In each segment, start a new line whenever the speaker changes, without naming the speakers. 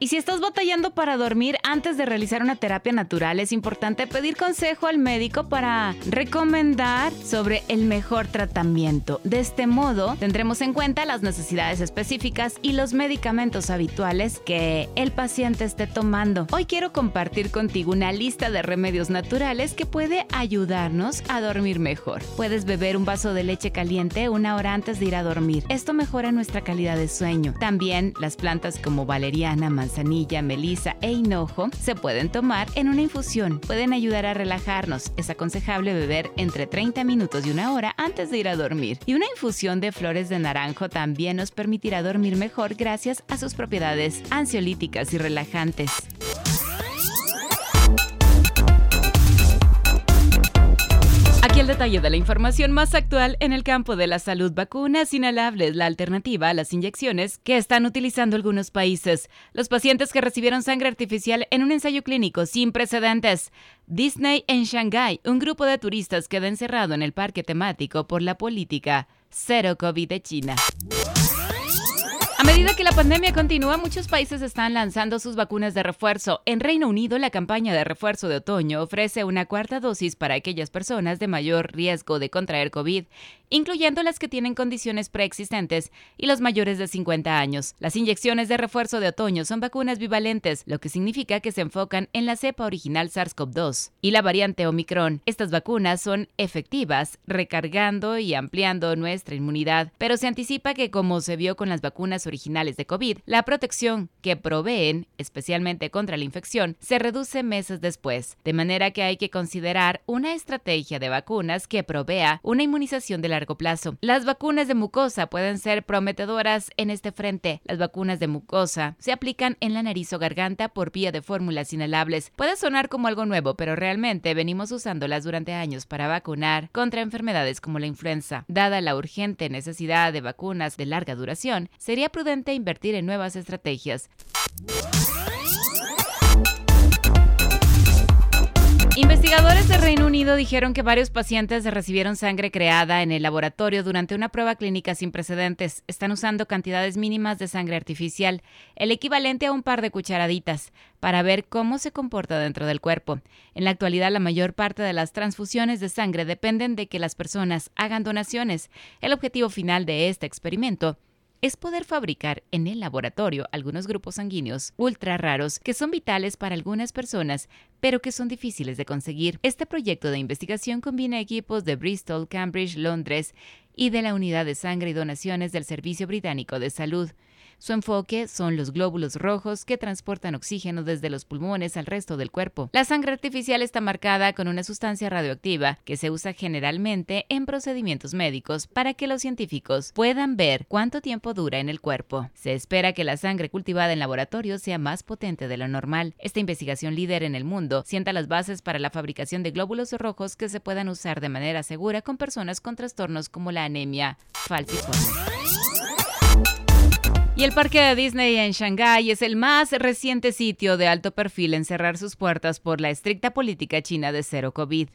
Y si estás batallando para dormir antes de realizar una terapia natural, es importante pedir consejo al médico para recomendar sobre el mejor tratamiento. De este modo, tendremos en cuenta las necesidades específicas y los medicamentos habituales que el paciente esté tomando. Hoy quiero compartir contigo una lista de remedios naturales que puede ayudarnos a dormir mejor. Puedes beber un vaso de leche caliente una hora antes de ir a dormir. Esto mejora nuestra calidad de sueño. También las plantas como valeriana, manzanilla, melisa e hinojo se pueden tomar en una infusión. Pueden ayudar a relajarnos. Es aconsejable beber entre 30 minutos y una hora antes de ir a dormir. Y una infusión de flores de naranjo también nos permitirá dormir mejor gracias a sus propiedades ansiolíticas y relajantes. El detalle de la información más actual en el campo de la salud. Vacunas inhalables, la alternativa a las inyecciones que están utilizando algunos países. Los pacientes que recibieron sangre artificial en un ensayo clínico sin precedentes. Disney en Shanghái, un grupo de turistas queda encerrado en el parque temático por la política cero COVID de China. A medida que la pandemia continúa, muchos países están lanzando sus vacunas de refuerzo. En Reino Unido, la campaña de refuerzo de otoño ofrece una cuarta dosis para aquellas personas de mayor riesgo de contraer COVID, incluyendo las que tienen condiciones preexistentes y los mayores de 50 años. Las inyecciones de refuerzo de otoño son vacunas bivalentes, lo que significa que se enfocan en la cepa original SARS-CoV-2 y la variante Omicron. Estas vacunas son efectivas, recargando y ampliando nuestra inmunidad, pero se anticipa que como se vio con las vacunas originales, originales de COVID, la protección que proveen, especialmente contra la infección, se reduce meses después, de manera que hay que considerar una estrategia de vacunas que provea una inmunización de largo plazo. Las vacunas de mucosa pueden ser prometedoras en este frente. Las vacunas de mucosa se aplican en la nariz o garganta por vía de fórmulas inhalables. Puede sonar como algo nuevo, pero realmente venimos usándolas durante años para vacunar contra enfermedades como la influenza. Dada la urgente necesidad de vacunas de larga duración, sería invertir en nuevas estrategias. Investigadores del Reino Unido dijeron que varios pacientes recibieron sangre creada en el laboratorio durante una prueba clínica sin precedentes. Están usando cantidades mínimas de sangre artificial, el equivalente a un par de cucharaditas, para ver cómo se comporta dentro del cuerpo. En la actualidad, la mayor parte de las transfusiones de sangre dependen de que las personas hagan donaciones. El objetivo final de este experimento es poder fabricar en el laboratorio algunos grupos sanguíneos ultra raros que son vitales para algunas personas, pero que son difíciles de conseguir. Este proyecto de investigación combina equipos de Bristol, Cambridge, Londres y de la Unidad de Sangre y Donaciones del Servicio Británico de Salud. Su enfoque son los glóbulos rojos que transportan oxígeno desde los pulmones al resto del cuerpo. La sangre artificial está marcada con una sustancia radioactiva que se usa generalmente en procedimientos médicos para que los científicos puedan ver cuánto tiempo dura en el cuerpo. Se espera que la sangre cultivada en laboratorio sea más potente de lo normal. Esta investigación líder en el mundo sienta las bases para la fabricación de glóbulos rojos que se puedan usar de manera segura con personas con trastornos como la anemia falciforme. Y el parque de Disney en Shanghái es el más reciente sitio de alto perfil en cerrar sus puertas por la estricta política china de cero COVID,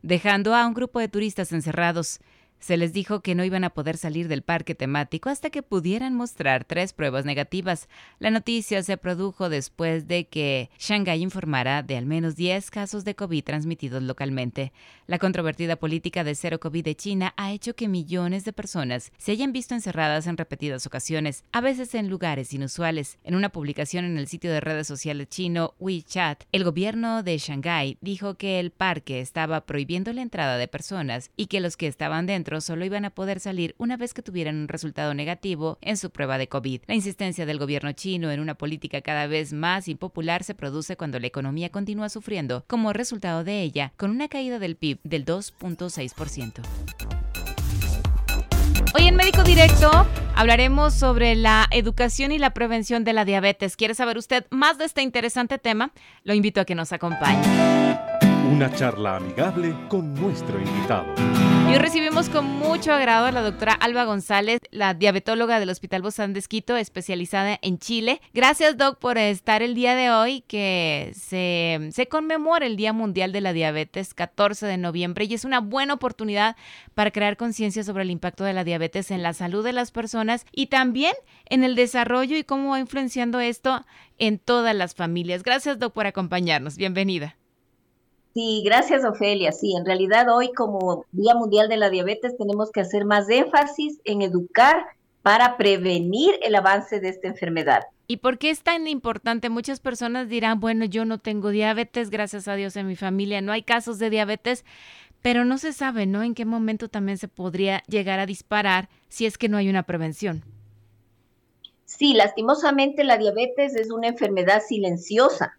dejando a un grupo de turistas encerrados. Se les dijo que no iban a poder salir del parque temático hasta que pudieran mostrar tres pruebas negativas. La noticia se produjo después de que Shanghái informara de al menos 10 casos de COVID transmitidos localmente. La controvertida política de cero COVID de China ha hecho que millones de personas se hayan visto encerradas en repetidas ocasiones, a veces en lugares inusuales. En una publicación en el sitio de redes sociales chino WeChat, el gobierno de Shanghái dijo que el parque estaba prohibiendo la entrada de personas y que los que estaban dentro solo iban a poder salir una vez que tuvieran un resultado negativo en su prueba de COVID. La insistencia del gobierno chino en una política cada vez más impopular se produce cuando la economía continúa sufriendo como resultado de ella con una caída del PIB del 2.6%. Hoy en Médico Directo hablaremos sobre la educación y la prevención de la diabetes. ¿Quiere saber usted más de este interesante tema? Lo invito a que nos acompañe.
Una charla amigable con nuestro invitado.
Y recibimos con mucho agrado a la doctora Alba González, la diabetóloga del Hospital Bozán de Esquito, especializada en Chile. Gracias, Doc, por estar el día de hoy, que se, se conmemora el Día Mundial de la Diabetes, 14 de noviembre, y es una buena oportunidad para crear conciencia sobre el impacto de la diabetes en la salud de las personas y también en el desarrollo y cómo va influenciando esto en todas las familias. Gracias, Doc, por acompañarnos. Bienvenida.
Sí, gracias Ofelia. Sí, en realidad hoy como Día Mundial de la Diabetes tenemos que hacer más énfasis en educar para prevenir el avance de esta enfermedad.
¿Y por qué es tan importante? Muchas personas dirán, bueno, yo no tengo diabetes, gracias a Dios en mi familia no hay casos de diabetes, pero no se sabe, ¿no? En qué momento también se podría llegar a disparar si es que no hay una prevención.
Sí, lastimosamente la diabetes es una enfermedad silenciosa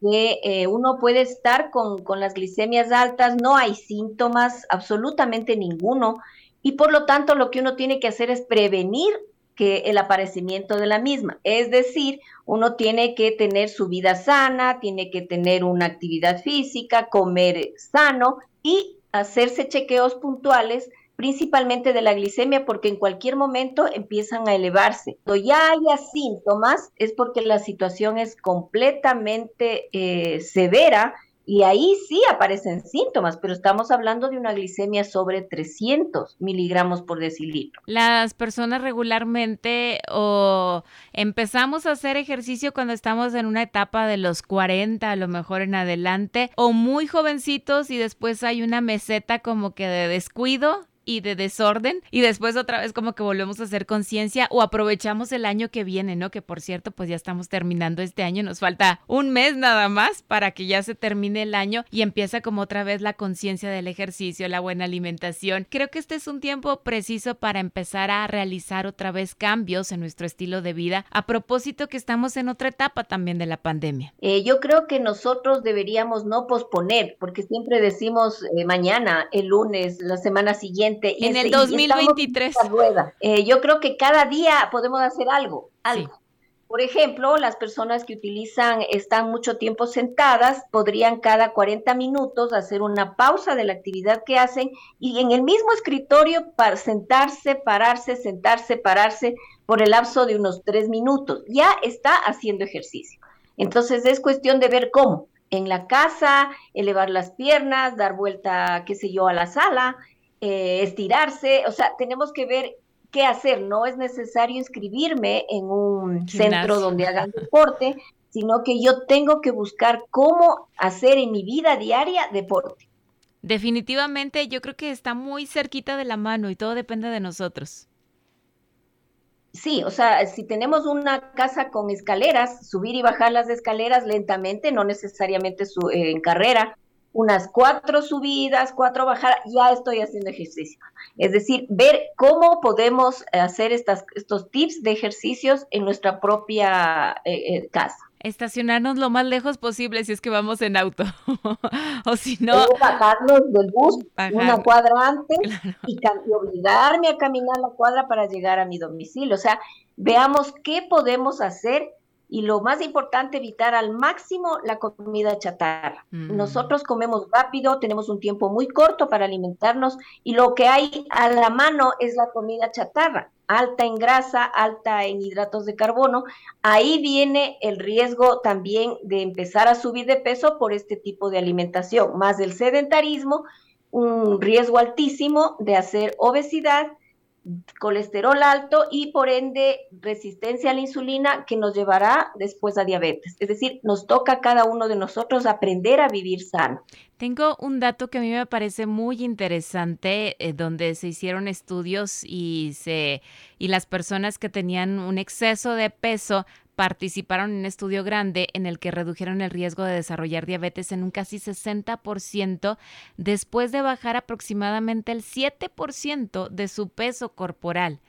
que eh, uno puede estar con, con las glicemias altas, no hay síntomas, absolutamente ninguno, y por lo tanto lo que uno tiene que hacer es prevenir que el aparecimiento de la misma. Es decir, uno tiene que tener su vida sana, tiene que tener una actividad física, comer sano y hacerse chequeos puntuales principalmente de la glicemia, porque en cualquier momento empiezan a elevarse. Cuando ya haya síntomas, es porque la situación es completamente eh, severa y ahí sí aparecen síntomas, pero estamos hablando de una glicemia sobre 300 miligramos por decilitro.
Las personas regularmente o empezamos a hacer ejercicio cuando estamos en una etapa de los 40, a lo mejor en adelante, o muy jovencitos y después hay una meseta como que de descuido y de desorden y después otra vez como que volvemos a hacer conciencia o aprovechamos el año que viene, ¿no? Que por cierto, pues ya estamos terminando este año, nos falta un mes nada más para que ya se termine el año y empieza como otra vez la conciencia del ejercicio, la buena alimentación. Creo que este es un tiempo preciso para empezar a realizar otra vez cambios en nuestro estilo de vida a propósito que estamos en otra etapa también de la pandemia.
Eh, yo creo que nosotros deberíamos no posponer, porque siempre decimos eh, mañana, el lunes, la semana siguiente,
en el 2023.
Eh, yo creo que cada día podemos hacer algo, algo. Por ejemplo, las personas que utilizan, están mucho tiempo sentadas, podrían cada 40 minutos hacer una pausa de la actividad que hacen y en el mismo escritorio para sentarse, pararse, sentarse, pararse por el lapso de unos tres minutos. Ya está haciendo ejercicio. Entonces es cuestión de ver cómo. En la casa, elevar las piernas, dar vuelta, qué sé yo, a la sala, eh, estirarse, o sea, tenemos que ver qué hacer. No es necesario inscribirme en un centro donde hagan deporte, sino que yo tengo que buscar cómo hacer en mi vida diaria deporte.
Definitivamente yo creo que está muy cerquita de la mano y todo depende de nosotros.
Sí, o sea, si tenemos una casa con escaleras, subir y bajar las escaleras lentamente, no necesariamente su, eh, en carrera, unas cuatro subidas, cuatro bajadas, ya estoy haciendo ejercicio. Es decir, ver cómo podemos hacer estas, estos tips de ejercicios en nuestra propia eh, eh, casa.
Estacionarnos lo más lejos posible si es que vamos en auto. o si no.
bajarnos del bus una cuadra antes y, y obligarme a caminar la cuadra para llegar a mi domicilio. O sea, veamos qué podemos hacer y lo más importante, evitar al máximo la comida chatarra. Mm. Nosotros comemos rápido, tenemos un tiempo muy corto para alimentarnos y lo que hay a la mano es la comida chatarra, alta en grasa, alta en hidratos de carbono. Ahí viene el riesgo también de empezar a subir de peso por este tipo de alimentación, más el sedentarismo, un riesgo altísimo de hacer obesidad colesterol alto y por ende resistencia a la insulina que nos llevará después a diabetes. Es decir, nos toca a cada uno de nosotros aprender a vivir sano.
Tengo un dato que a mí me parece muy interesante, eh, donde se hicieron estudios y se y las personas que tenían un exceso de peso participaron en un estudio grande en el que redujeron el riesgo de desarrollar diabetes en un casi 60% después de bajar aproximadamente el 7% de su peso corporal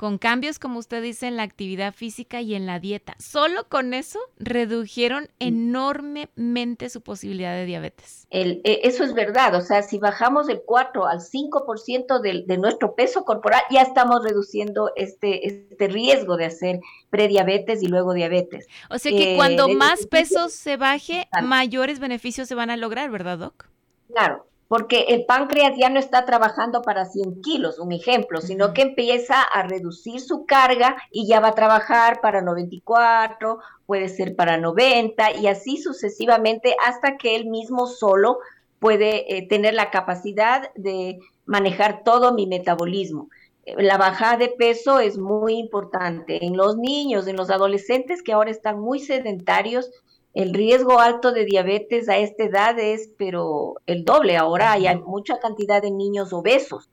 con cambios, como usted dice, en la actividad física y en la dieta. Solo con eso redujeron enormemente su posibilidad de diabetes.
El, e, eso es verdad, o sea, si bajamos del 4 al 5% de, de nuestro peso corporal, ya estamos reduciendo este, este riesgo de hacer prediabetes y luego diabetes.
O sea que cuando eh, más peso se baje, mayores beneficios se van a lograr, ¿verdad, Doc?
Claro, porque el páncreas ya no está trabajando para 100 kilos, un ejemplo, sino que empieza a reducir su carga y ya va a trabajar para 94, puede ser para 90 y así sucesivamente hasta que él mismo solo puede eh, tener la capacidad de manejar todo mi metabolismo. Eh, la bajada de peso es muy importante en los niños, en los adolescentes que ahora están muy sedentarios el riesgo alto de diabetes a esta edad es, pero el doble. Ahora hay mucha cantidad de niños obesos,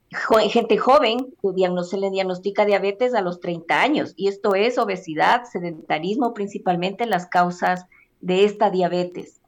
gente joven que se le diagnostica diabetes a los 30 años. Y esto es obesidad, sedentarismo, principalmente las causas de esta diabetes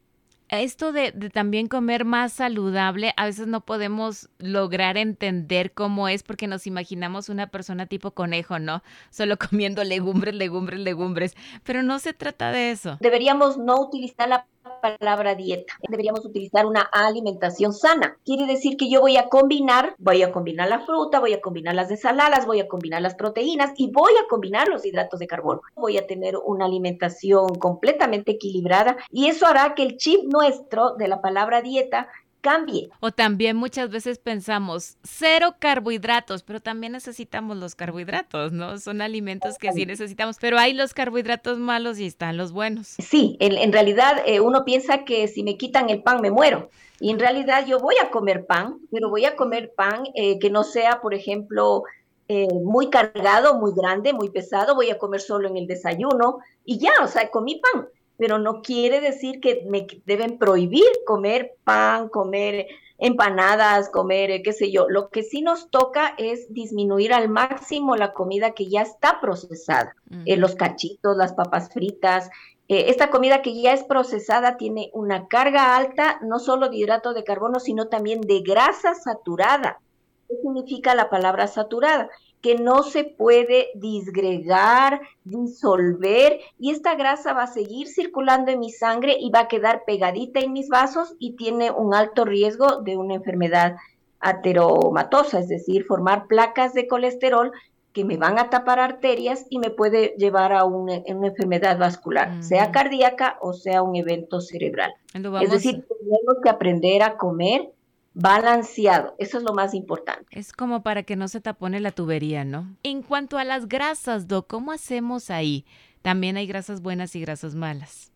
esto de, también comer más saludable, a veces no podemos lograr entender cómo es porque nos imaginamos una persona tipo conejo, ¿no? Solo comiendo legumbres, legumbres, legumbres, pero no se trata de eso.
Deberíamos no utilizar la palabra dieta. Deberíamos utilizar una alimentación sana. Quiere decir que yo voy a combinar, voy a combinar la fruta, voy a combinar las desaladas, voy a combinar las proteínas y voy a combinar los hidratos de carbono. Voy a tener una alimentación completamente equilibrada y eso hará que el chip nuestro de la palabra dieta cambie.
O también muchas veces pensamos cero carbohidratos, pero también necesitamos los carbohidratos, ¿no? Son alimentos que sí necesitamos, pero hay los carbohidratos malos y están los buenos.
Sí, en, realidad eh, uno piensa que si me quitan el pan me muero. Y en realidad yo voy a comer pan, pero voy a comer pan eh, que no sea, por ejemplo, eh, muy cargado, muy grande, muy pesado. Voy a comer solo en el desayuno y ya, o sea, comí pan pero no quiere decir que me deben prohibir comer pan, comer empanadas, comer, eh, qué sé yo. Lo que sí nos toca es disminuir al máximo la comida que ya está procesada, eh, los cachitos, las papas fritas. Eh, esta comida que ya es procesada tiene una carga alta, no solo de hidrato de carbono, sino también de grasa saturada. ¿Qué significa la palabra saturada? Que no se puede disgregar, disolver, y esta grasa va a seguir circulando en mi sangre y va a quedar pegadita en mis vasos y tiene un alto riesgo de una enfermedad ateromatosa, es decir, formar placas de colesterol que me van a tapar arterias y me puede llevar a una, enfermedad vascular, sea cardíaca o sea un evento cerebral. Es decir, tenemos que aprender a comer balanceado. Eso es lo más importante.
Es como para que no se tapone la tubería, ¿no? En cuanto a las grasas, Do, ¿cómo hacemos ahí? También hay grasas buenas y grasas malas.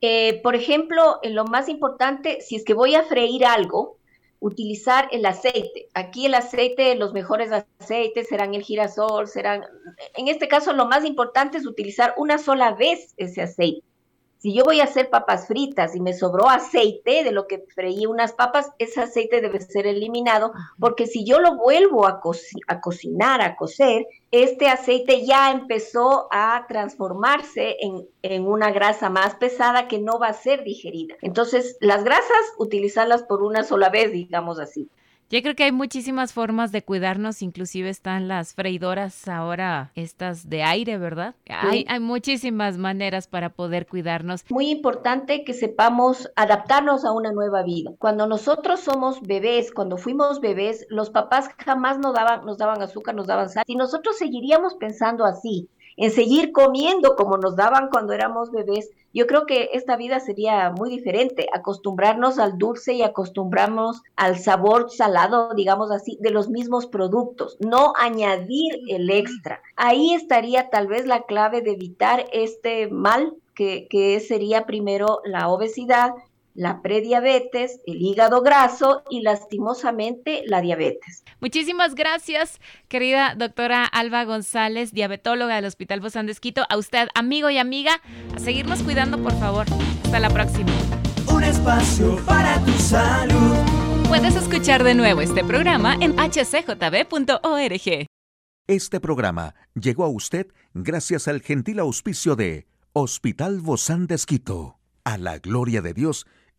Eh, por ejemplo, lo más importante, si es que voy a freír algo, utilizar el aceite. Aquí el aceite, los mejores aceites serán el girasol, serán, en este caso lo más importante es utilizar una sola vez ese aceite. Si yo voy a hacer papas fritas y me sobró aceite de lo que freí unas papas, ese aceite debe ser eliminado porque si yo lo vuelvo a, a cocinar, a cocer, este aceite ya empezó a transformarse en, en, una grasa más pesada que no va a ser digerida. Entonces, las grasas, utilizarlas por una sola vez, digamos así.
Yo creo que hay muchísimas formas de cuidarnos, inclusive están las freidoras ahora, estas de aire, ¿verdad? Hay, hay muchísimas maneras para poder cuidarnos.
Muy importante que sepamos adaptarnos a una nueva vida. Cuando nosotros somos bebés, cuando fuimos bebés, los papás jamás nos daban, nos daban azúcar, nos daban sal. Y nosotros seguiríamos pensando así, en seguir comiendo como nos daban cuando éramos bebés, yo creo que esta vida sería muy diferente, acostumbrarnos al dulce y acostumbrarnos al sabor salado, digamos así, de los mismos productos, no añadir el extra. Ahí estaría tal vez la clave de evitar este mal que, que sería primero la obesidad, la prediabetes, el hígado graso y lastimosamente la diabetes.
Muchísimas gracias, querida doctora Alba González, diabetóloga del Hospital Bozán de Esquito. A usted, amigo y amiga, a seguirnos cuidando, por favor. Hasta la próxima.
Un espacio para tu salud.
Puedes escuchar de nuevo este programa en hcjb.org.
Este programa llegó a usted gracias al gentil auspicio de Hospital Bozán de Esquito. A la gloria de Dios